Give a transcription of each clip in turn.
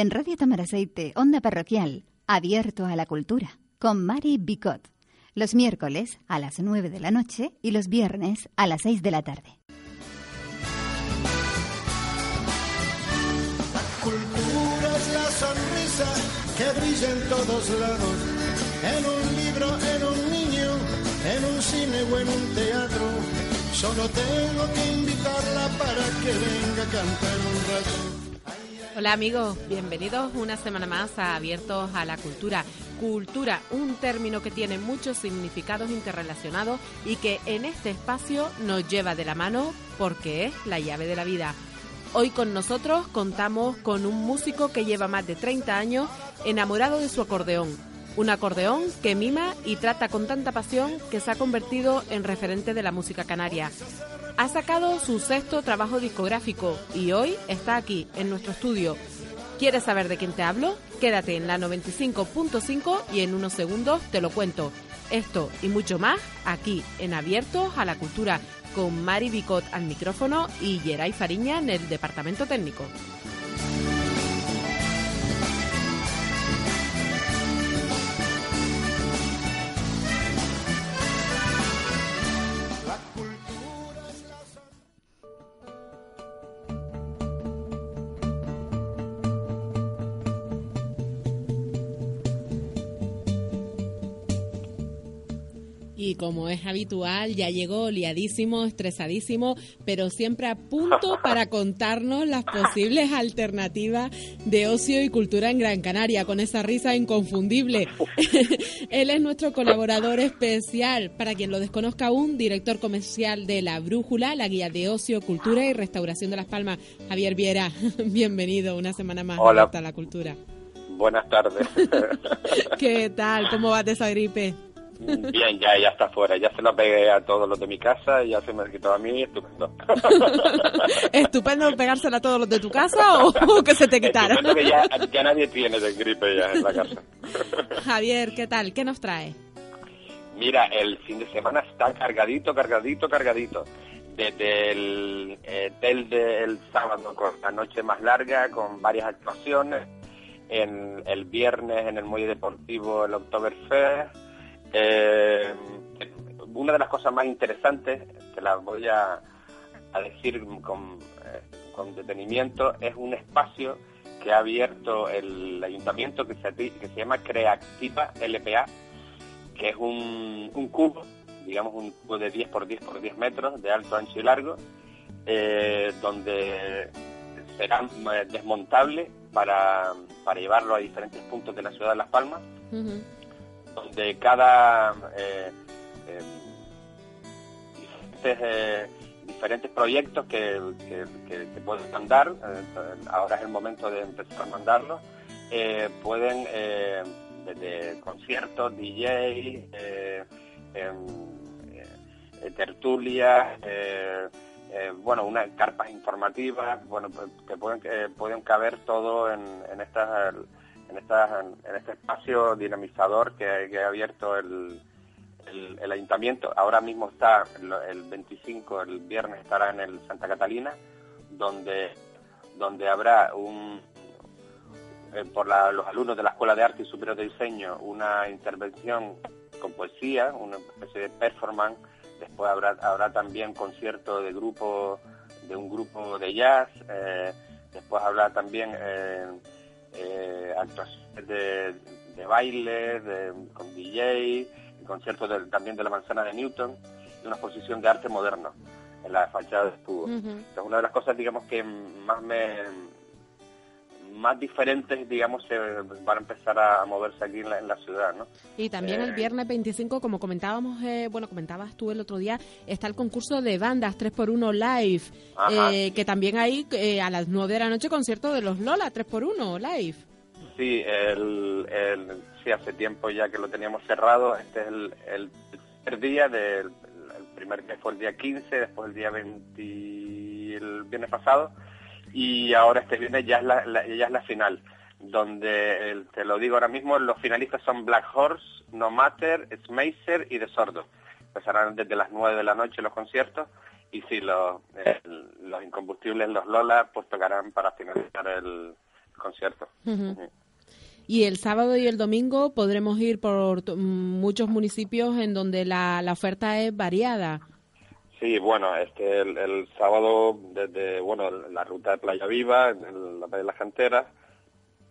en Radio Tamaraceite, Onda Parroquial, abierto a la cultura, con Mari Bicot, los miércoles a las 9 de la noche y los viernes a las 6 de la tarde. La cultura es la sonrisa que brilla en todos lados, en un libro, en un niño, en un cine o en un teatro. Solo tengo que invitarla para que venga a cantar un rato. Hola amigos, bienvenidos una semana más a Abiertos a la Cultura. Cultura, un término que tiene muchos significados interrelacionados y que en este espacio nos lleva de la mano porque es la llave de la vida. Hoy con nosotros contamos con un músico que lleva más de 30 años enamorado de su acordeón. Un acordeón que mima y trata con tanta pasión que se ha convertido en referente de la música canaria. Ha sacado su sexto trabajo discográfico y hoy está aquí, en nuestro estudio. ¿Quieres saber de quién te hablo? Quédate en la 95.5 y en unos segundos te lo cuento. Esto y mucho más aquí en Abiertos a la Cultura con Mari Bicot al micrófono y Geray Fariña en el departamento técnico. Y como es habitual, ya llegó liadísimo, estresadísimo, pero siempre a punto para contarnos las posibles alternativas de ocio y cultura en Gran Canaria, con esa risa inconfundible. Él es nuestro colaborador especial, para quien lo desconozca aún, director comercial de La Brújula, la guía de ocio, cultura y restauración de Las Palmas. Javier Viera, bienvenido una semana más Hola. a la cultura. Buenas tardes. ¿Qué tal? ¿Cómo va de esa gripe? Bien, ya, ya está fuera. Ya se lo pegué a todos los de mi casa, ya se me quitó a mí, estupendo. ¿Estupendo pegársela a todos los de tu casa o, o que se te quitara? Que ya, ya nadie tiene de gripe ya en la casa. Javier, ¿qué tal? ¿Qué nos trae? Mira, el fin de semana está cargadito, cargadito, cargadito. Desde el, eh, del del sábado con la noche más larga, con varias actuaciones. En el viernes en el Muelle Deportivo el Oktoberfest. Eh, una de las cosas más interesantes, que las voy a, decir con, eh, con detenimiento, es un espacio que ha abierto el ayuntamiento que se, que se llama Creativa LPA, que es un, un cubo, digamos un cubo de 10 por 10 por 10 metros de alto, ancho y largo, eh, donde será desmontable para, para llevarlo a diferentes puntos de la ciudad de Las Palmas. Donde cada eh, eh, diferentes, eh, diferentes proyectos que, que, que- pueden mandar, eh, ahora es el momento de empezar a mandarlos, eh, pueden eh, desde conciertos, DJ, eh, em, eh, tertulias, eh, eh, bueno, unas carpas informativas, bueno, pues, que pueden, que pueden caber todo en estas en, esta, en este espacio dinamizador que, ha abierto el, el, ayuntamiento. Ahora mismo está el, el 25, el viernes estará en el Santa Catalina, donde, donde habrá un eh, por los alumnos de la Escuela de Arte y Superior de Diseño una intervención con poesía, una especie de performance. Después habrá, habrá también concierto de grupo, de un grupo de jazz. eh, después habrá también eh, eh, actuaciones de, de baile, de- con DJ, conciertos del- también de la Manzana de Newton y una exposición de arte moderno en la fachada del escudo. Ujú. Entonces, una de las cosas, digamos, que más me más diferentes, digamos, se van a empezar a moverse aquí en la, en la ciudad, ¿no? Y también el Eh, viernes 25, como comentábamos, eh, bueno, comentabas tú el otro día, está el concurso de bandas 3x1 Live, eh, que también hay eh, a las 9 de la noche concierto de los Lola 3x1 Live. Sí, el, el- sí, hace tiempo ya que lo teníamos cerrado. Este es el, el tercer día, del, el primer día fue el día 15, después el día 20, el viernes pasado, y ahora este viernes ya es la, la- ya es la final, donde, el- te lo digo ahora mismo, los finalistas son Black Horse, No Matter, Smacer y The Sordo. Empezarán desde las 9 de la noche los conciertos, y sí, los, los incombustibles, los Lola, pues tocarán para finalizar el, conciertos. Y el sábado y el domingo podremos ir por muchos municipios en donde la, la oferta es variada. Sí, bueno, es que el, sábado desde, bueno, la ruta de Playa Viva, en la de las Canteras,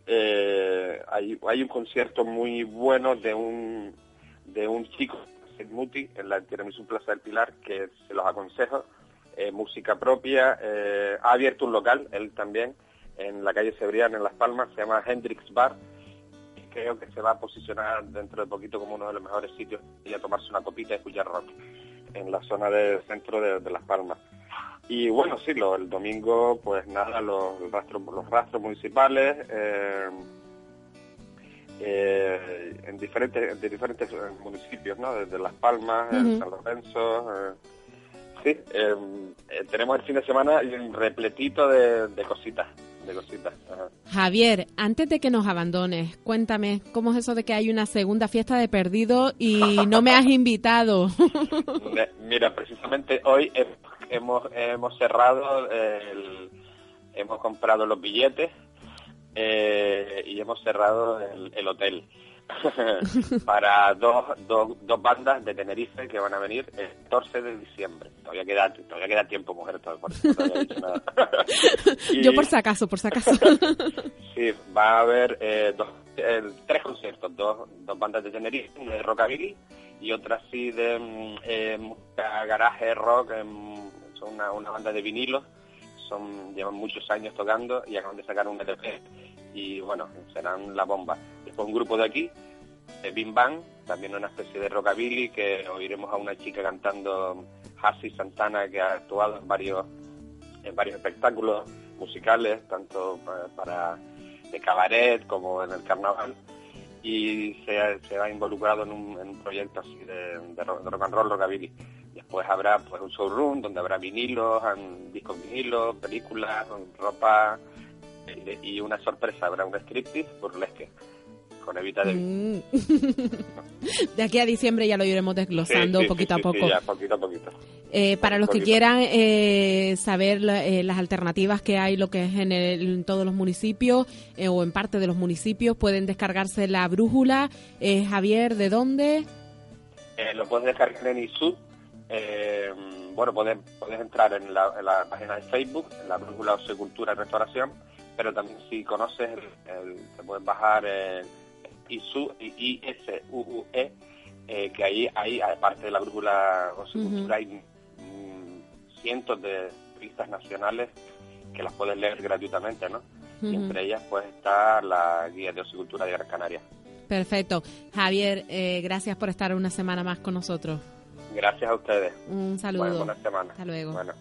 eh, hay, hay un concierto muy bueno de un, de un chico, Muti, en la Tiramisu Plaza del Pilar, que se los aconsejo, eh, música propia, eh, ha abierto un local, él también, en la calle Cebrián, en Las Palmas, se llama Hendrix Bar, creo que se va a posicionar dentro de poquito como uno de los mejores sitios y a tomarse una copita y escuchar rock en la zona del centro de, Las Palmas. Y bueno, sí, lo, el domingo, pues nada, los rastros, los rastros municipales, eh, eh, en diferentes de diferentes municipios, ¿no? Desde Las Palmas, San Lorenzo. Eh, sí, tenemos el fin de semana repletito de cositas de cositas. Javier, antes de que nos abandones, cuéntame, ¿cómo es eso de que hay una segunda fiesta de perdido y no me has invitado? Mira, precisamente hoy hemos, hemos cerrado, hemos comprado los billetes eh, y hemos cerrado el hotel. para dos, dos, dos, bandas de Tenerife que van a venir el 14 de diciembre. Todavía queda, todavía queda tiempo, mujer, Yo por si acaso, por si acaso. sí, va a haber eh, dos, tres conciertos, dos, dos bandas de Tenerife, una de rockabilly y otra sí de mm, eh, garaje rock, em, son una, una banda de vinilos son llevan muchos años tocando y acaban de sacar un EP y bueno, serán la bomba. Después un grupo de aquí, de Bim Bang, también una especie de rockabilly que oiremos a una chica cantando Hassi Santana que ha actuado en varios en varios espectáculos musicales, tanto para de cabaret como en el carnaval y se, ha involucrado en un, proyecto así de, de, rock and roll, rockabilly. Después habrá pues un showroom donde habrá vinilos, discos vinilos, películas, ropa y, una sorpresa, habrá un striptease burlesque con Evita de mm. De aquí a diciembre ya lo iremos desglosando poquito, a poco. poquito a poquito. Eh, para los que quieran eh, saber eh, las alternativas que hay, lo que es en, en todos los municipios o en parte de los municipios, pueden descargarse la brújula. Javier, ¿de dónde? lo puedes descargar en ISUD eh, bueno, puedes, puedes entrar en la, página de Facebook, en la brújula Cultura y Restauración, pero también si conoces, el, te puedes bajar el ISU, I-S-U-U-E, eh, que ahí, ahí, aparte de la brújula Cultura, hay mm, cientos de revistas nacionales que las puedes leer gratuitamente, ¿no? Y entre ellas pues está la guía de osicultura de Gran Canaria. Perfecto. Javier, eh, gracias por estar una semana más con nosotros. Gracias a ustedes. Un saludo. buena semana. Hasta luego. Bueno.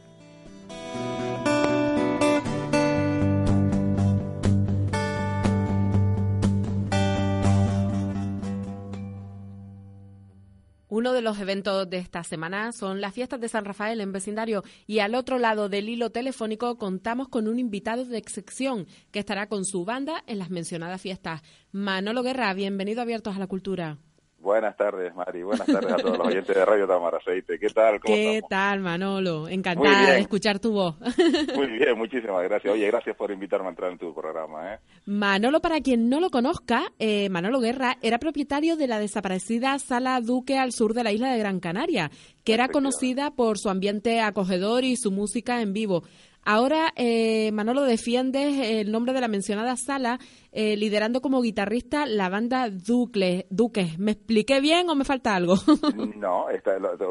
Uno de los eventos de esta semana son las fiestas de San Rafael en vecindario y al otro lado del hilo telefónico contamos con un invitado de excepción que estará con su banda en las mencionadas fiestas. Manolo Guerra, bienvenido a Abiertos a la Cultura. Buenas tardes, Mari. Buenas tardes a todos los oyentes de Radio Tamaraceite. ¿Qué tal? ¿Qué tal, Manolo? Encantada de escuchar tu voz. Muy bien, muchísimas gracias. Oye, gracias por invitarme a entrar en tu programa. ¿eh? Manolo, para quien no lo conozca, eh, Manolo Guerra era propietario de la desaparecida Sala Duque al sur de la isla de Gran Canaria, que era conocida por su ambiente acogedor y su música en vivo. Ahora, eh, Manolo, defiende el nombre de la mencionada sala, eh, liderando como guitarrista la banda Duque. Duque. ¿Me expliqué bien o me falta algo? no,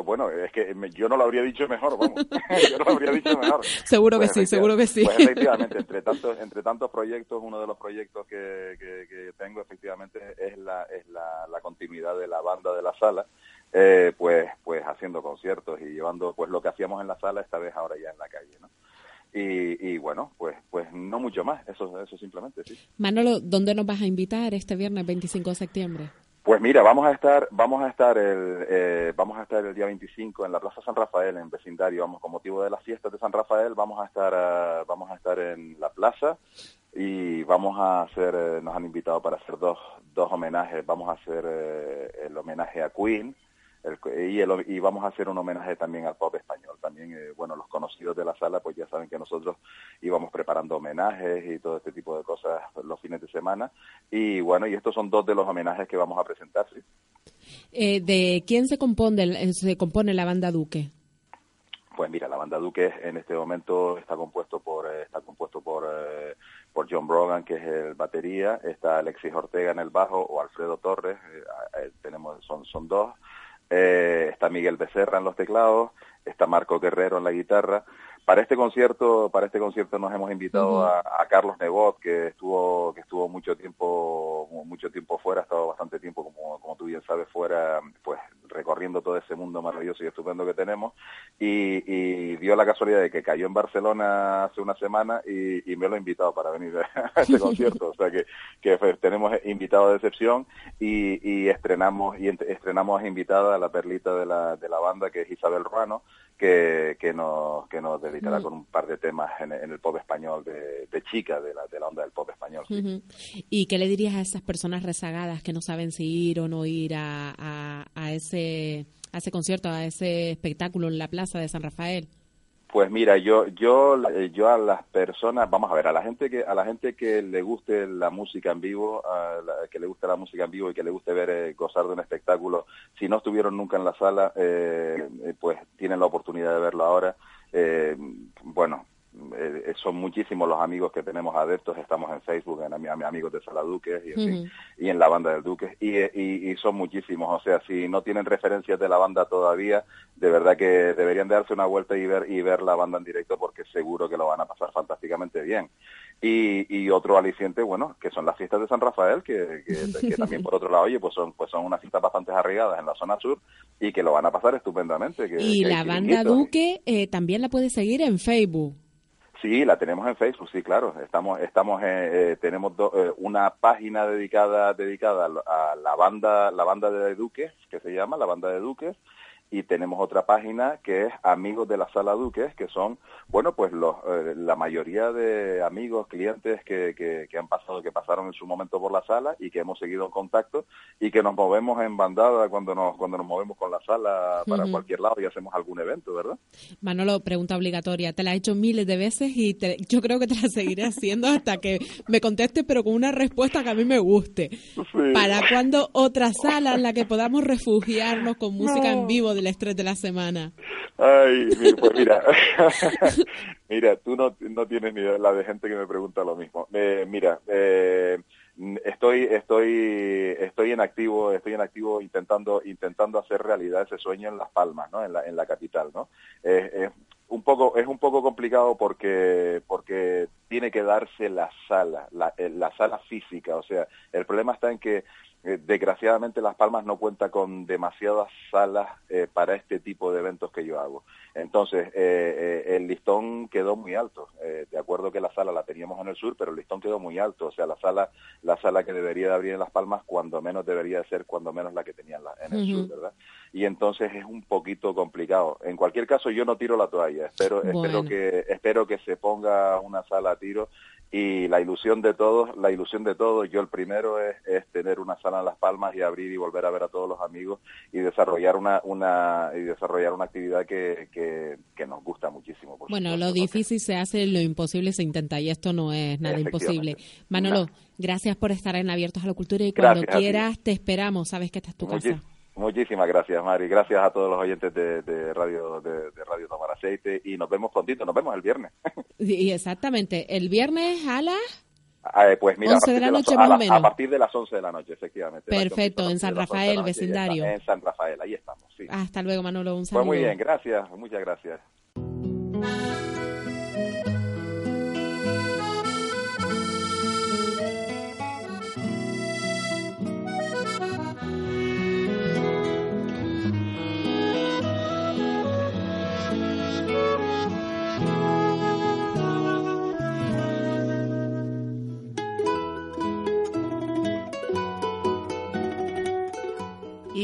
bueno, es que yo no lo habría dicho mejor, vamos. yo no lo habría dicho mejor. seguro que pues sí, seguro que sí. Pues efectivamente, entre tantos, entre tantos proyectos, uno de los proyectos que, que, tengo efectivamente es la, es la, la, continuidad de la banda de la sala. Eh, pues pues haciendo conciertos y llevando pues lo que hacíamos en la sala esta vez ahora ya en la calle, ¿no? Y, bueno, pues pues no mucho más, eso, eso simplemente, sí. Manolo, ¿dónde nos vas a invitar este viernes 25 de septiembre? Pues mira, vamos a estar, vamos a estar el, eh, vamos a estar el día 25 en la Plaza San Rafael, en vecindario, vamos, con motivo de las fiestas de San Rafael, vamos a estar, eh, vamos a estar en la plaza y vamos a hacer, eh, nos han invitado para hacer dos, dos homenajes, vamos a hacer el homenaje a Queen, y, y, vamos a hacer un homenaje también al pop español. También, eh, bueno, los conocidos de la sala, pues ya saben que nosotros íbamos preparando homenajes y todo este tipo de cosas los fines de semana. Y bueno, y estos son dos de los homenajes que vamos a presentar, sí. Eh, ¿De quién se compone, se compone la banda Duque? Pues mira, la banda Duque en este momento está compuesto por eh, está compuesto por por John Brogan que es el batería, está Alexis Ortega en el bajo o Alfredo Torres, tenemos son son dos eh, está Miguel Becerra en los teclados, está Marco Guerrero en la guitarra. Para este concierto, para este concierto nos hemos invitado a, Carlos Nebot, que estuvo, que estuvo mucho tiempo, mucho tiempo fuera, ha estado bastante tiempo, como, como tú bien sabes, fuera, pues recorriendo todo ese mundo maravilloso y estupendo que tenemos, y, y dio la casualidad de que cayó en Barcelona hace una semana y, y me lo ha invitado para venir a este concierto, o sea que, que tenemos invitado de excepción y, y estrenamos y estrenamos invitada a la perlita de la, de la banda que es Isabel Ruano, que, que, nos, que nos dedicará mm. con un par de temas en, el pop español de, chica, de la, de la onda del pop español. ¿Y qué le dirías a esas personas rezagadas que no saben si ir o no ir a, a, ese, a ese concierto, a ese espectáculo en la plaza de San Rafael? Pues mira, yo yo yo a las personas, vamos a ver, a la gente que a la gente que le guste la música en vivo, a que le guste la música en vivo y que le guste ver eh, gozar de un espectáculo, si no estuvieron nunca en la sala, eh, eh, pues tienen la oportunidad de verlo ahora. bueno, eh, son muchísimos los amigos que tenemos adeptos, estamos en Facebook, en, amigos de Sala Duques y, en, y en la banda del Duques, y, y, son muchísimos, o sea, si no tienen referencias de la banda todavía, de verdad que deberían darse una vuelta y ver, y ver la banda en directo porque seguro que lo van a pasar fantásticamente bien. Y, y otro aliciente, bueno, que son las fiestas de San Rafael, que, que, también por otro lado, oye, pues son, pues son unas fiestas bastante arraigadas en la zona sur y que lo van a pasar estupendamente. y la banda Duque eh, también la puede seguir en Facebook. Sí, la tenemos en Facebook, sí, claro. Estamos, estamos, eh, eh tenemos eh, una página dedicada, dedicada a la banda, la banda de Duques, que se llama la banda de Duques, y tenemos otra página que es Amigos de la Sala Duques, que son, bueno, pues los, eh, la mayoría de amigos, clientes que, que, han pasado, que pasaron en su momento por la sala y que hemos seguido en contacto y que nos movemos en bandada cuando nos, cuando nos movemos con la sala para cualquier lado y hacemos algún evento, ¿verdad? Manolo, pregunta obligatoria. Te la he hecho miles de veces y yo creo que te la seguiré haciendo hasta que me conteste, pero con una respuesta que a mí me guste. ¿Para cuándo otra sala en la que podamos refugiarnos con música en vivo del estrés de la semana? Ay, pues mira, mira, tú no, no tienes ni idea la de gente que me pregunta lo mismo. Eh, mira, eh, estoy, estoy, estoy en activo, estoy en activo intentando, intentando hacer realidad ese sueño en Las Palmas, ¿no? En la, en la capital, ¿no? Eh, un poco, es un poco complicado porque, porque tiene que darse la sala, la, la sala física, o sea, el problema está en que eh, desgraciadamente Las Palmas no cuenta con demasiadas salas eh, para este tipo de eventos que yo hago. Entonces, eh, el listón quedó muy alto. de acuerdo que la sala la teníamos en el sur, pero el listón quedó muy alto. O sea, la sala, la sala que debería de abrir en Las Palmas, cuando menos debería de ser, cuando menos la que tenía en, el sur, ¿verdad? Y entonces es un poquito complicado. En cualquier caso, yo no tiro la toalla. Espero, espero que, espero que se ponga una sala a tiro y la ilusión de todos, la ilusión de todos, yo el primero es, es, tener una sala en Las Palmas y abrir y volver a ver a todos los amigos y desarrollar una, una y desarrollar una actividad que, que, nos gusta muchísimo. bueno, lo difícil se hace, lo imposible se intenta y esto no es nada imposible. Manolo, gracias por estar en Abiertos a la Cultura y cuando quieras te esperamos, sabes que esta es tu casa. Muchísimas gracias, Mari. Gracias a todos los oyentes de, Radio de, Radio Tomar Aceite y nos vemos prontito, nos vemos el viernes. Sí, exactamente. El viernes a las... Ah, eh, pues mira, 11 de la noche más o menos. A partir de las 11 de la noche, efectivamente. Perfecto, en San Rafael, vecindario. En San Rafael, ahí estamos. Sí. Hasta luego, Manolo. Un saludo. Pues muy bien, gracias, muchas gracias.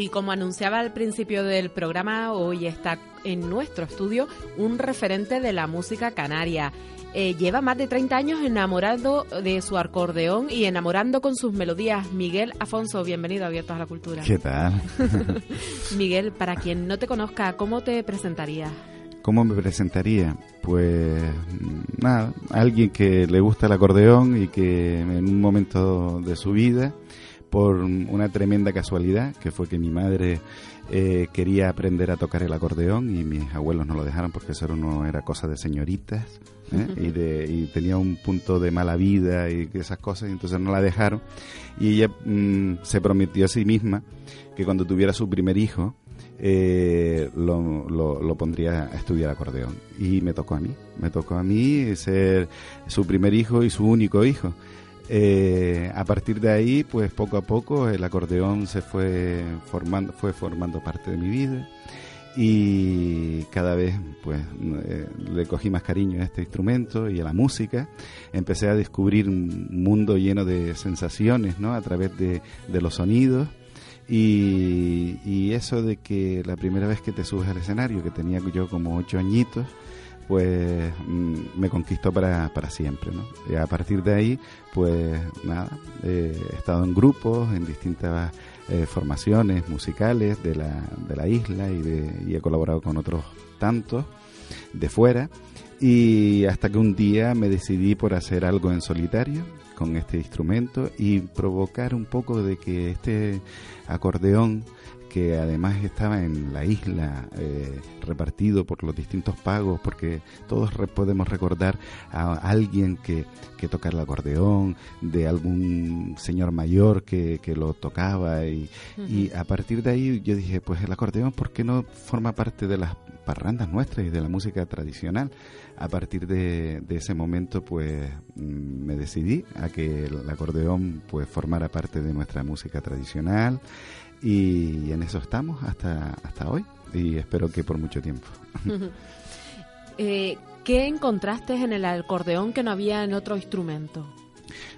Y como anunciaba al principio del programa, hoy está en nuestro estudio un referente de la música canaria. Eh, lleva más de 30 años enamorado de su acordeón y enamorando con sus melodías. Miguel Afonso, bienvenido a Abiertos a la Cultura. ¿Qué tal? Miguel, para quien no te conozca, ¿cómo te presentarías? ¿Cómo me presentaría? Pues nada, alguien que le gusta el acordeón y que en un momento de su vida por una tremenda casualidad, que fue que mi madre eh, quería aprender a tocar el acordeón y mis abuelos no lo dejaron porque eso no era cosa de señoritas ¿eh? y, de, y tenía un punto de mala vida y esas cosas, y entonces no la dejaron. Y ella mm, se prometió a sí misma que cuando tuviera su primer hijo, eh, lo, lo, lo, pondría a estudiar acordeón. Y me tocó a mí, me tocó a mí ser su primer hijo y su único hijo. Eh, a partir de ahí, pues poco a poco el acordeón se fue formando, fue formando parte de mi vida y cada vez pues eh, le cogí más cariño a este instrumento y a la música. Empecé a descubrir un mundo lleno de sensaciones, ¿no? A través de, de los sonidos. Y, y, eso de que la primera vez que te subes al escenario, que tenía yo como ocho añitos, pues mm, me conquistó para, para siempre, ¿no? Y a partir de ahí, pues nada, eh, he estado en grupos, en distintas eh, formaciones musicales de la, de la isla y, de, y he colaborado con otros tantos de fuera y hasta que un día me decidí por hacer algo en solitario con este instrumento y provocar un poco de que este acordeón que además estaba en la isla eh, repartido por los distintos pagos, porque todos podemos recordar a alguien que, que toca el acordeón, de algún señor mayor que, que lo tocaba y, y a partir de ahí yo dije, pues el acordeón, ¿por qué no forma parte de las parrandas nuestras y de la música tradicional? A partir de, de ese momento, pues mm, me decidí a que el acordeón pues formara parte de nuestra música tradicional y en eso estamos hasta, hasta hoy y espero que por mucho tiempo. eh, ¿Qué encontraste en el acordeón que no había en otro instrumento?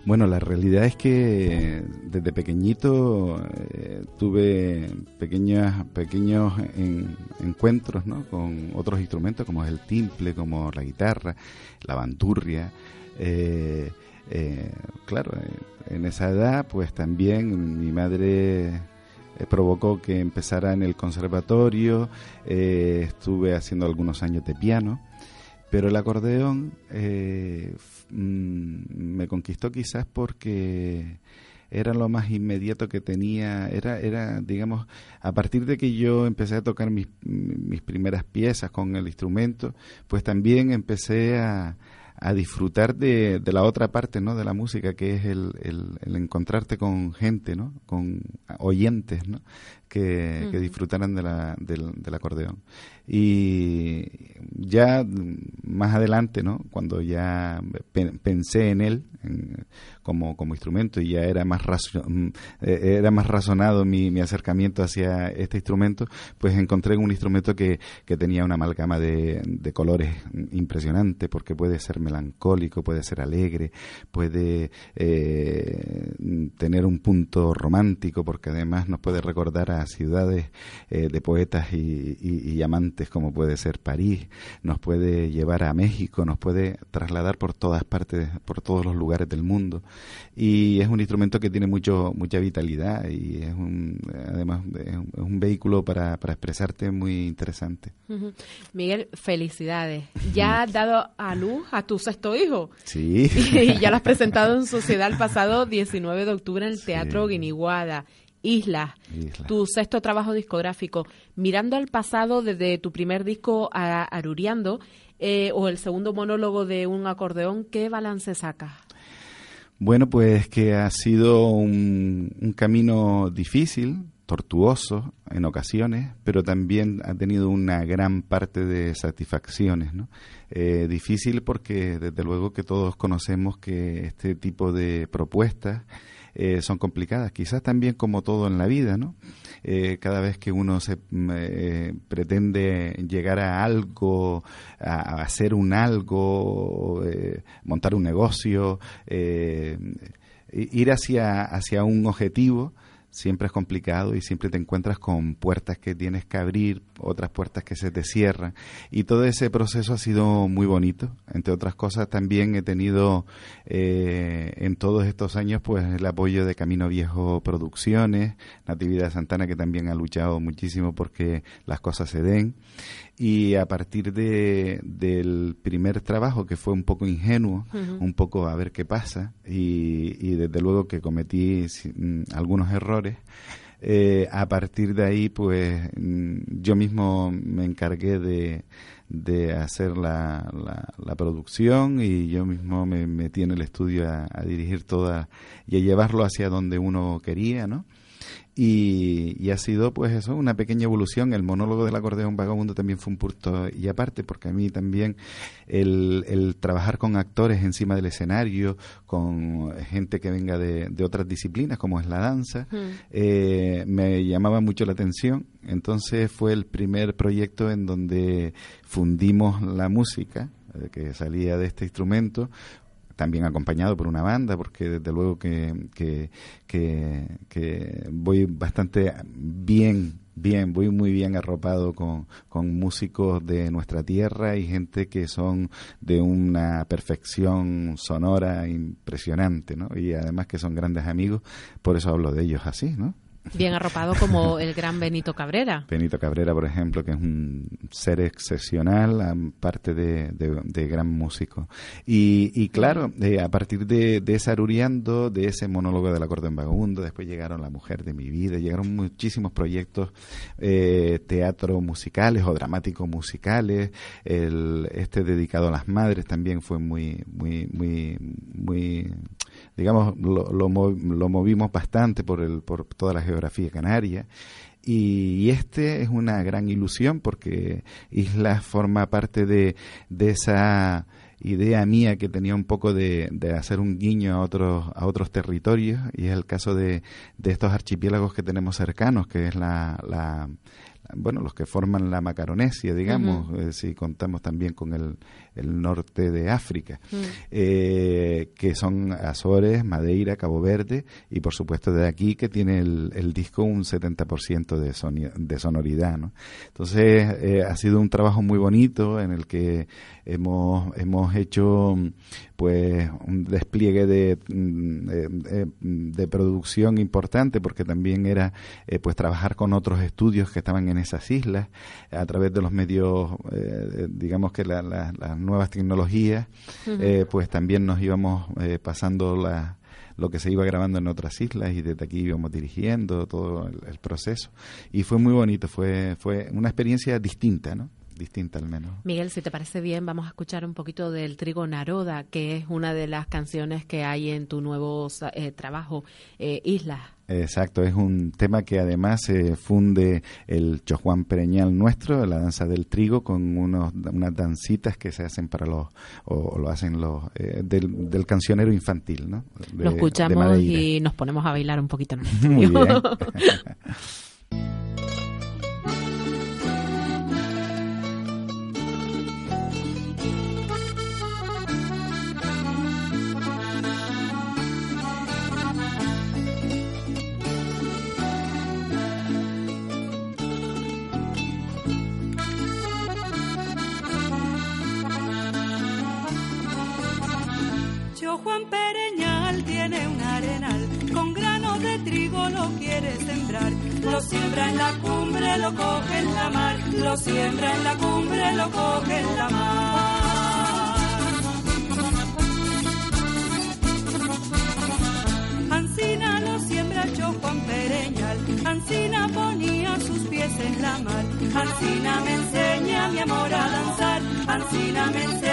Bueno, la realidad es que desde pequeñito eh, tuve pequeños, pequeños en, encuentros ¿no? con otros instrumentos como es el timple, como la guitarra, la bandurria. Eh, eh, claro, en esa edad pues también mi madre eh, provocó que empezara en el conservatorio, eh, estuve haciendo algunos años de piano, pero el acordeón eh, mm, me conquistó quizás porque era lo más inmediato que tenía, era, era, digamos, a partir de que yo empecé a tocar mis, mis primeras piezas con el instrumento, pues también empecé a, a disfrutar de, de, la otra parte ¿no? de la música, que es el, el, el encontrarte con gente, ¿no? con oyentes, ¿no? que, que disfrutaran de la, del, del, acordeón. Y ya más adelante, ¿no? cuando ya pensé en él en, como, como instrumento y ya era más, mm, eh, era más razonado mi, mi, acercamiento hacia este instrumento, pues encontré un instrumento que, que tenía una amalgama de, de colores impresionante, porque puede ser melancólico, puede ser alegre, puede eh, tener un punto romántico, porque además nos puede recordar a ciudades eh, de poetas y, y, y, amantes como puede ser París, nos puede llevar a México, nos puede trasladar por todas partes, por todos los lugares del mundo y es un instrumento que tiene mucho mucha vitalidad y es un además es un, es un vehículo para, para, expresarte muy interesante. Uh -huh. Miguel, felicidades. Ya has dado a luz a tu sexto hijo. Sí. Y ya lo has presentado en sociedad el pasado 19 de octubre en el Teatro sí. Guiniguada. Islas, Isla. tu sexto trabajo discográfico, mirando al pasado desde tu primer disco a Aruriando eh, o el segundo monólogo de un acordeón, ¿qué balance sacas? Bueno, pues que ha sido un, un, camino difícil, tortuoso en ocasiones, pero también ha tenido una gran parte de satisfacciones, ¿no? Eh, difícil porque desde luego que todos conocemos que este tipo de propuestas eh, son complicadas, quizás también como todo en la vida, ¿no? Eh, cada vez que uno se eh, pretende llegar a algo, a, a hacer un algo, montar un negocio, ir hacia, hacia un objetivo, siempre es complicado y siempre te encuentras con puertas que tienes que abrir, otras puertas que se te cierran. Y todo ese proceso ha sido muy bonito. Entre otras cosas, también he tenido eh, en todos estos años pues el apoyo de Camino Viejo Producciones, Natividad Santana, que también ha luchado muchísimo porque las cosas se den. Y a partir de, del primer trabajo, que fue un poco ingenuo, un poco a ver qué pasa, y, y desde luego que cometí mm, algunos errores, eh, a partir de ahí, pues mm, yo mismo me encargué de, de hacer la, la, producción y yo mismo me metí en el estudio a, a dirigir toda y a llevarlo hacia donde uno quería, ¿no? Y, ha sido, pues eso, una pequeña evolución. El monólogo del acordeón vagabundo también fue un punto y aparte, porque a mí también el, el trabajar con actores encima del escenario, con gente que venga de, de otras disciplinas, como es la danza, eh, me llamaba mucho la atención. Entonces fue el primer proyecto en donde fundimos la música eh, que salía de este instrumento también acompañado por una banda, porque desde luego que, que, que, voy bastante bien bien, voy muy bien arropado con, con, músicos de nuestra tierra y gente que son de una perfección sonora impresionante, ¿no? Y además que son grandes amigos, por eso hablo de ellos así, ¿no? Bien arropado como el gran Benito Cabrera. Benito Cabrera, por ejemplo, que es un ser excepcional, aparte de, de, gran músico. Y, y claro, eh, a partir de, de ese aruriando, de ese monólogo del en vagabundo, después llegaron La Mujer de mi vida, llegaron muchísimos proyectos eh, teatro musicales o dramáticos musicales. El, este dedicado a las madres también fue muy, muy, muy, muy digamos, lo, lo, movimos bastante por, el, por toda la geografía canaria. Y, este es una gran ilusión porque Isla forma parte de, de esa idea mía que tenía un poco de, de, hacer un guiño a otros a otros territorios y es el caso de, de estos archipiélagos que tenemos cercanos que es la, la, bueno, los que forman la Macaronesia, digamos, eh, si contamos también con el, el norte de África, mm. eh, que son Azores, Madeira, Cabo Verde y por supuesto de aquí que tiene el, el disco un 70% de, de sonoridad. ¿no? Entonces eh, ha sido un trabajo muy bonito en el que hemos, hemos hecho pues un despliegue de, mm, de, producción importante porque también era eh, pues trabajar con otros estudios que estaban en esas islas a través de los medios digamos que las nuevas tecnologías, eh, pues también nos íbamos eh, pasando la, lo que se iba grabando en otras islas y desde aquí íbamos dirigiendo todo el, proceso. Y fue muy bonito, fue, fue una experiencia distinta, ¿no? Distinta al menos. Miguel, si te parece bien, vamos a escuchar un poquito del Trigo Naroda, que es una de las canciones que hay en tu nuevo eh, trabajo, eh, Islas. Exacto, es un tema que además se funde el Chojuan Pereñal nuestro, la danza del trigo, con unos, unas dancitas que se hacen para los, o, lo hacen los, eh, del, cancionero infantil, ¿no? lo escuchamos y nos ponemos a bailar un poquito. Muy bien. Juan Pereñal tiene un arenal, con grano de trigo lo quiere sembrar. Lo siembra en la cumbre, lo coge en la mar, lo siembra en la cumbre, lo coge en la mar. Ancina lo siembra yo Juan Pereñal, Ancina ponía sus pies en la mar. Ancina me enseña mi amor a danzar, Ancina me enseña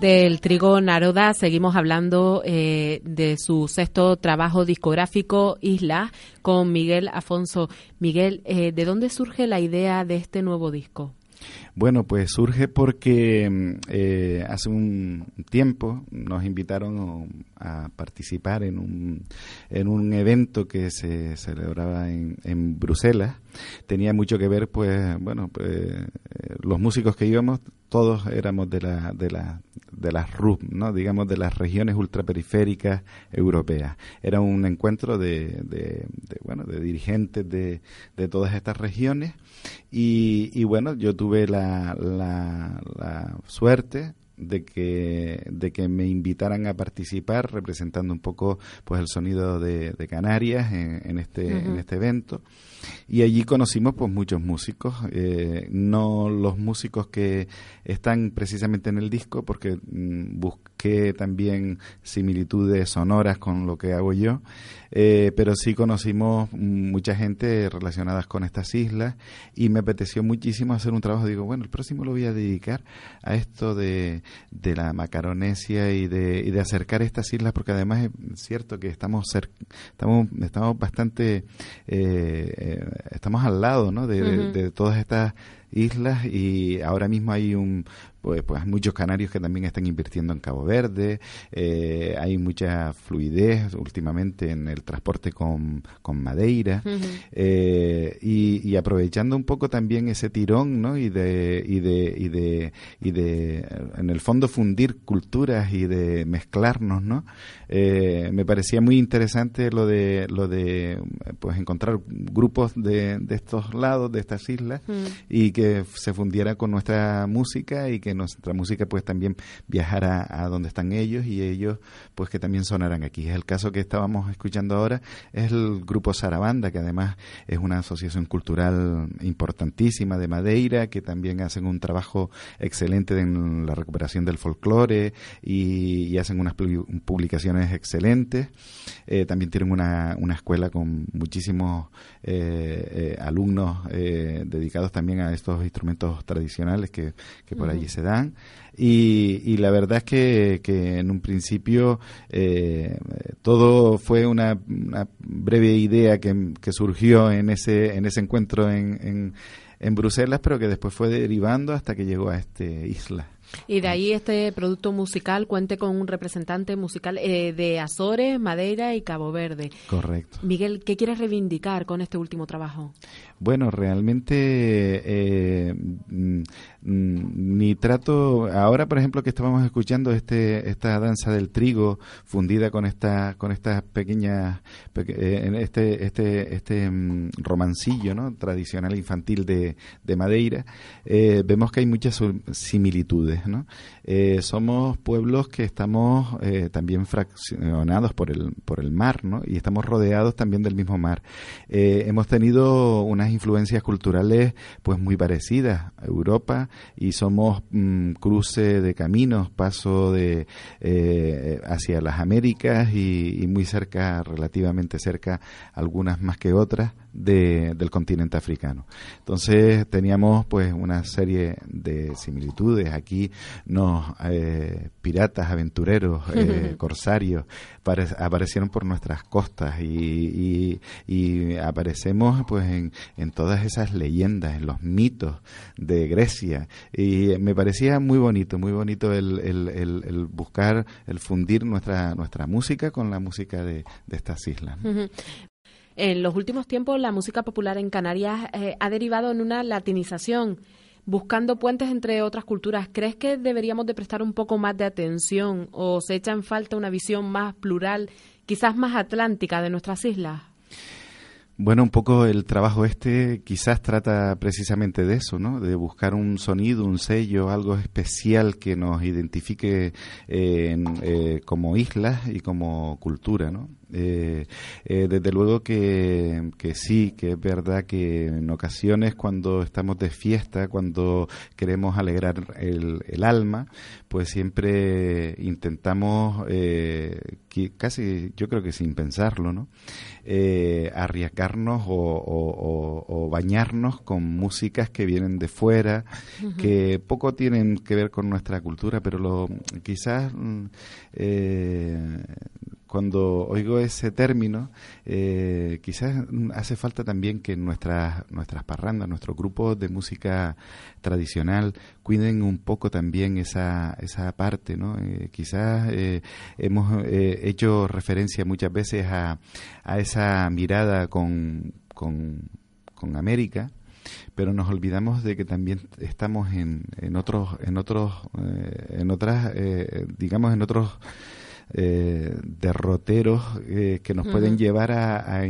Del Trigo Naroda seguimos hablando eh, de su sexto trabajo discográfico Isla con Miguel Afonso. Miguel, eh, ¿de dónde surge la idea de este nuevo disco? Bueno, pues surge porque mm, eh, hace un tiempo nos invitaron a participar en un, en un evento que se celebraba en, en Bruselas. Tenía mucho que ver, pues, bueno, pues, eh, los músicos que íbamos, todos éramos de la, de la, de las RUP, ¿no? digamos, de las regiones ultraperiféricas europeas. Era un encuentro de, de, bueno, de dirigentes de, de todas estas regiones y, y bueno, yo tuve la, la, la suerte de que, de que me invitaran a participar representando un poco pues el sonido de, de Canarias en, este, en este evento y allí conocimos pues muchos músicos. Eh, no los músicos que están precisamente en el disco porque mm, busqué también similitudes sonoras con lo que hago yo. Eh, pero sí conocimos mucha gente relacionada con estas islas. Y me apeteció muchísimo hacer un trabajo. Digo, bueno, el próximo lo voy a dedicar a esto de, de la macaronesia y de, y de acercar estas islas, porque además es cierto que estamos estamos, estamos bastante, eh, eh, estamos al lado ¿no? de, de todas estas islas y ahora mismo hay un pues, pues muchos canarios que también están invirtiendo en Cabo Verde, eh, hay mucha fluidez últimamente en el transporte con, con Madeira eh, y, aprovechando un poco también ese tirón ¿no? y de y de y de y de en el fondo fundir culturas y de mezclarnos no eh, me parecía muy interesante lo de lo de pues encontrar grupos de, de estos lados de estas islas y que se fundiera con nuestra música y que nuestra música pues también viajara a donde están ellos y ellos pues que también sonaran aquí. Es el caso que estábamos escuchando ahora, es el grupo Sarabanda, que además es una asociación cultural importantísima de Madeira, que también hacen un trabajo excelente en la recuperación del folclore y, hacen unas publicaciones excelentes. Eh, también tienen una, una escuela con muchísimos eh, eh, alumnos dedicados también a estos instrumentos tradicionales que, por allí se dan. Y, la verdad es que, que en un principio eh, todo fue una, breve idea que, surgió en ese, en ese encuentro en, en, en Bruselas, pero que después fue derivando hasta que llegó a este isla. Y de ahí este producto musical cuente con un representante musical eh, de Azores, Madeira y Cabo Verde. Correcto. Miguel, ¿qué quieres reivindicar con este último trabajo? Bueno, realmente eh, mm, ni trato ahora, por ejemplo, que estábamos escuchando este esta danza del trigo fundida con esta con estas pequeñas eh, este este este mm, romancillo, ¿no? tradicional infantil de, de Madeira, vemos que hay muchas similitudes eh, somos pueblos que estamos eh, también fraccionados por el, por el mar, ¿no? Y estamos rodeados también del mismo mar. Eh, hemos tenido unas influencias culturales pues muy parecidas a Europa y somos mm, cruce de caminos, paso de hacia las Américas y, y muy cerca, relativamente cerca, algunas más que otras, del continente africano. Entonces teníamos pues una serie de similitudes. Aquí nos eh, piratas, aventureros, eh, corsarios aparecieron por nuestras costas y, aparecemos pues en, en, todas esas leyendas, en los mitos de Grecia y me parecía muy bonito, muy bonito el, el, buscar, el fundir nuestra nuestra música con la música de, estas islas. En los últimos tiempos la música popular en Canarias eh, ha derivado en una latinización, buscando puentes entre otras culturas. ¿Crees que deberíamos de prestar un poco más de atención o se echa en falta una visión más plural, quizás más atlántica de nuestras islas? Bueno, un poco el trabajo este quizás trata precisamente de eso, ¿no? De buscar un sonido, un sello, algo especial que nos identifique eh, eh, como islas y como cultura, ¿no? Eh, eh, desde luego que, sí, que es verdad que en ocasiones cuando estamos de fiesta, cuando queremos alegrar el, alma, pues siempre intentamos, eh, casi yo creo que sin pensarlo, ¿no? arriesgarnos o, bañarnos con músicas que vienen de fuera, que poco tienen que ver con nuestra cultura, pero lo, quizás mm, cuando oigo ese término, eh, quizás hace falta también que nuestras, nuestras parrandas, nuestros grupos de música tradicional cuiden un poco también esa, esa parte, ¿no? Eh, quizás eh, hemos hecho referencia muchas veces a, a esa mirada con, con, con América, pero nos olvidamos de que también estamos en, en otros en otros en otras digamos en otros eh, derroteros eh, que nos pueden llevar a, a,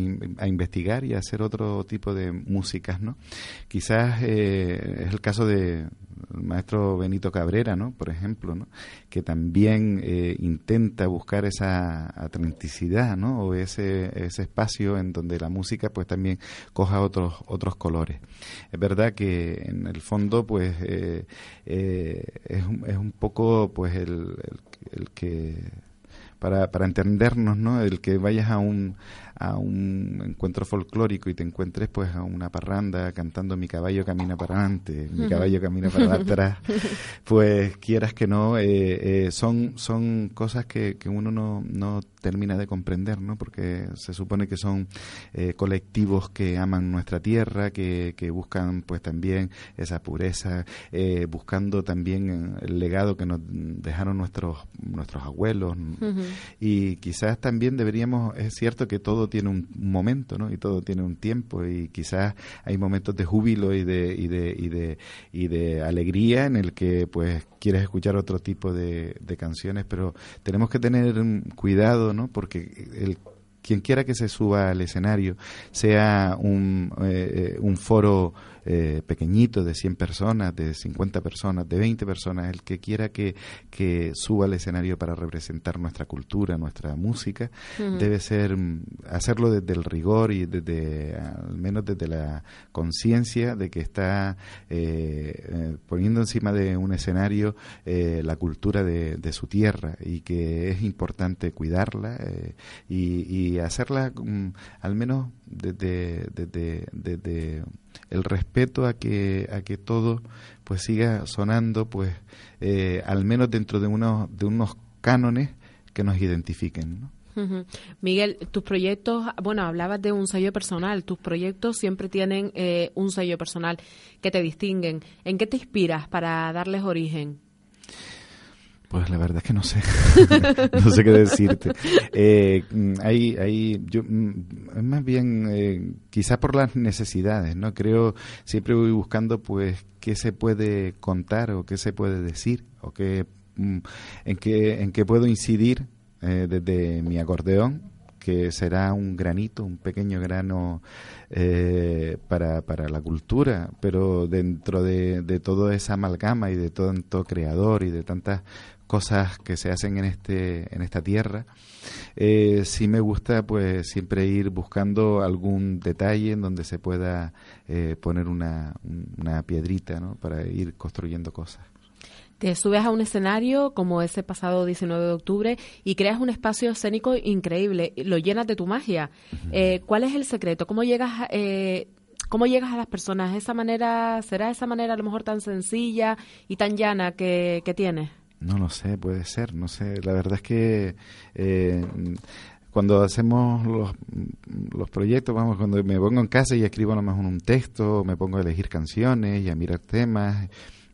investigar y a hacer otro tipo de músicas, ¿no? Quizás eh, es el caso de maestro Benito Cabrera, ¿no? Por ejemplo, ¿no? Que también eh, intenta buscar esa autenticidad, ¿no? O ese, ese espacio en donde la música, pues también coja otros otros colores. Es verdad que en el fondo, pues es, es un poco, pues el, el que para, para entendernos, ¿no? El que vayas a un, a un encuentro folclórico y te encuentres pues a una parranda cantando mi caballo camina para adelante, mi caballo camina para atrás, pues quieras que no, eh, eh, son, son cosas que, que uno no, no termina de comprender, ¿no? Porque se supone que son eh, colectivos que aman nuestra tierra, que, que buscan pues también esa pureza, buscando también el legado que nos dejaron nuestros, nuestros abuelos. Y quizás también deberíamos, es cierto que todo tiene un, momento, ¿no? Y todo tiene un tiempo y quizás hay momentos de júbilo y de, y de, y de, y de alegría en el que pues quieres escuchar otro tipo de, canciones, pero tenemos que tener cuidado, ¿no? Porque el quien quiera que se suba al escenario, sea un, eh, eh, un foro eh, pequeñito de 100 personas, de 50 personas, de 20 personas, el que quiera que, que suba al escenario para representar nuestra cultura, nuestra música, debe ser mm, hacerlo desde el rigor y desde, al menos desde la conciencia de que está eh, eh, poniendo encima de un escenario la cultura de, de, su tierra y que es importante cuidarla y, y, hacerla mm, al menos desde, desde, desde el respeto a que a que todo pues siga sonando pues eh, al menos dentro de unos de unos cánones que nos identifiquen Miguel, tus proyectos, bueno, hablabas de un sello personal, tus proyectos siempre tienen eh, un sello personal que te distinguen. ¿En qué te inspiras para darles origen? Pues la verdad es que no sé, no sé qué decirte. Eh, hay, hay, yo, mm, más bien, eh, quizá por las necesidades, ¿no? Creo, siempre voy buscando, pues, qué se puede contar o qué se puede decir o qué, mm, en qué, en qué puedo incidir eh, desde mi acordeón, que será un granito, un pequeño grano eh, para, para la cultura, pero dentro de, de toda esa amalgama y de tanto creador y de tantas cosas que se hacen en este en esta tierra eh, sí me gusta pues siempre ir buscando algún detalle en donde se pueda eh, poner una, una piedrita ¿no? para ir construyendo cosas Te subes a un escenario como ese pasado 19 de octubre y creas un espacio escénico increíble, lo llenas de tu magia. Eh, ¿Cuál es el secreto? ¿Cómo llegas, eh, ¿Cómo llegas a las personas? ¿Esa manera, ¿Será esa manera a lo mejor tan sencilla y tan llana que, que tienes? No lo sé, puede ser, no sé. La verdad es que eh, cuando hacemos los, los, proyectos, vamos, cuando me pongo en casa y escribo lo mejor un texto, me pongo a elegir canciones y a mirar temas,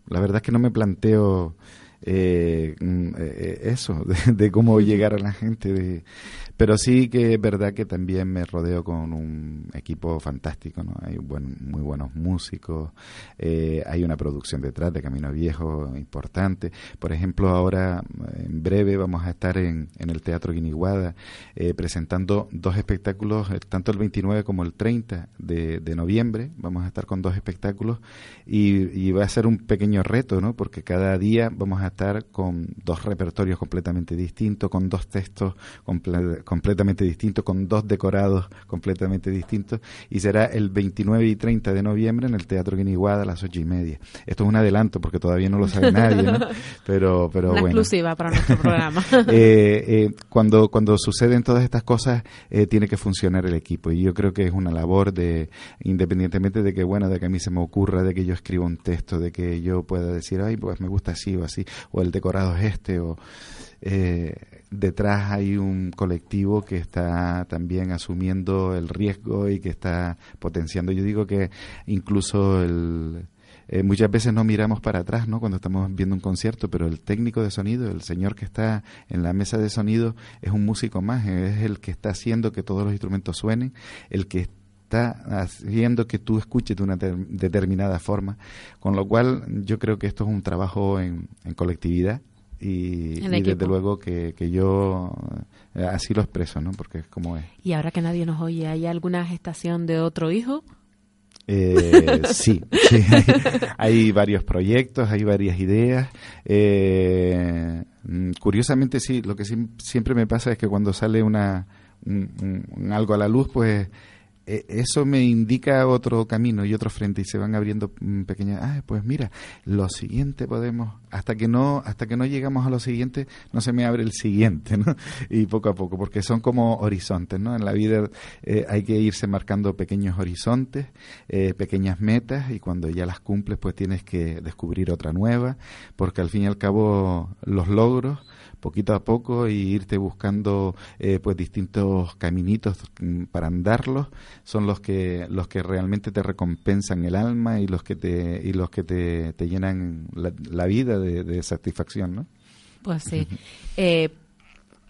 la verdad es que no me planteo eh, mm, eh, eh, eso, de, cómo llegar a la gente. De, pero sí que es verdad que también me rodeo con un equipo fantástico, ¿no? Hay buen, muy buenos músicos, eh, hay una producción detrás de Camino Viejo importante. Por ejemplo, ahora en breve vamos a estar en, en el Teatro Guiniguada presentando dos espectáculos, tanto el 29 como el 30 de, de noviembre. Vamos a estar con dos espectáculos y, y va a ser un pequeño reto, ¿no? Porque cada día vamos a estar con dos repertorios completamente distintos, con dos textos completamente completamente distinto, con dos decorados completamente distintos, y será el 29 y 30 de noviembre en el Teatro Guiniguada a las ocho y media. Esto es un adelanto porque todavía no lo sabe nadie, pero, pero Una bueno. exclusiva para nuestro programa. eh, eh, cuando, cuando suceden todas estas cosas, eh, tiene que funcionar el equipo, y yo creo que es una labor de, independientemente de que, bueno, de que a mí se me ocurra, de que yo escriba un texto, de que yo pueda decir, ay, pues me gusta así o así, o el decorado es este, o eh, detrás hay un colectivo que está también asumiendo el riesgo y que está potenciando. Yo digo que incluso el, eh, muchas veces no miramos para atrás, ¿no? Cuando estamos viendo un concierto, pero el técnico de sonido, el señor que está en la mesa de sonido, es un músico más, es el que está haciendo que todos los instrumentos suenen, el que está haciendo que tú escuches de una determinada forma, con lo cual yo creo que esto es un trabajo en, en colectividad y, y desde luego que, que yo eh, así lo expreso, ¿no? Porque es como es. Y ahora que nadie nos oye, ¿hay alguna gestación de otro hijo? Eh, sí, sí. Hay, hay, varios proyectos, hay varias ideas. Eh, curiosamente, sí, lo que siempre me pasa es que cuando sale una un, un, algo a la luz, pues eso me indica otro camino y otro frente y se van abriendo pequeñas ah pues mira lo siguiente podemos hasta que no hasta que no llegamos a lo siguiente no se me abre el siguiente ¿no? y poco a poco porque son como horizontes no en la vida eh, hay que irse marcando pequeños horizontes eh, pequeñas metas y cuando ya las cumples pues tienes que descubrir otra nueva porque al fin y al cabo los logros poquito a poco y irte buscando eh, pues distintos caminitos para andarlos. Son los que los que realmente te recompensan el alma y los que te y los que te, te llenan la, la vida de, de, satisfacción ¿no? pues sí. Eh,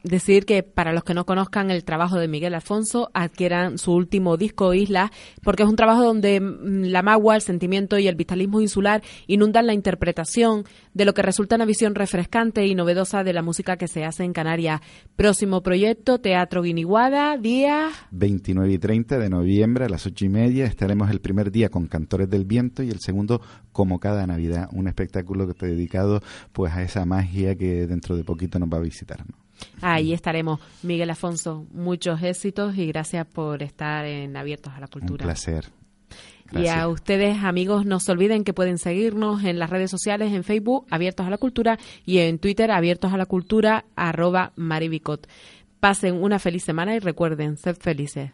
decir que para los que no conozcan el trabajo de Miguel Alfonso, adquieran su último disco Isla, porque es un trabajo donde la magua, el sentimiento y el vitalismo insular inundan la interpretación de lo que resulta una visión refrescante y novedosa de la música que se hace en Canarias. Próximo proyecto, Teatro Guiniguada, día 29 y 30 de noviembre a las ocho y media. Estaremos el primer día con Cantores del Viento y el segundo como cada Navidad, un espectáculo que está dedicado pues a esa magia que dentro de poquito nos va a visitar. ¿no? Ahí estaremos. Miguel Afonso, muchos éxitos y gracias por estar en Abiertos a la Cultura. Un placer. Gracias. Y a ustedes, amigos, no se olviden que pueden seguirnos en las redes sociales, en Facebook, Abiertos a la Cultura, y en Twitter, Abiertos a la Cultura, arroba Maribicot. Pasen una feliz semana y recuerden, sed felices.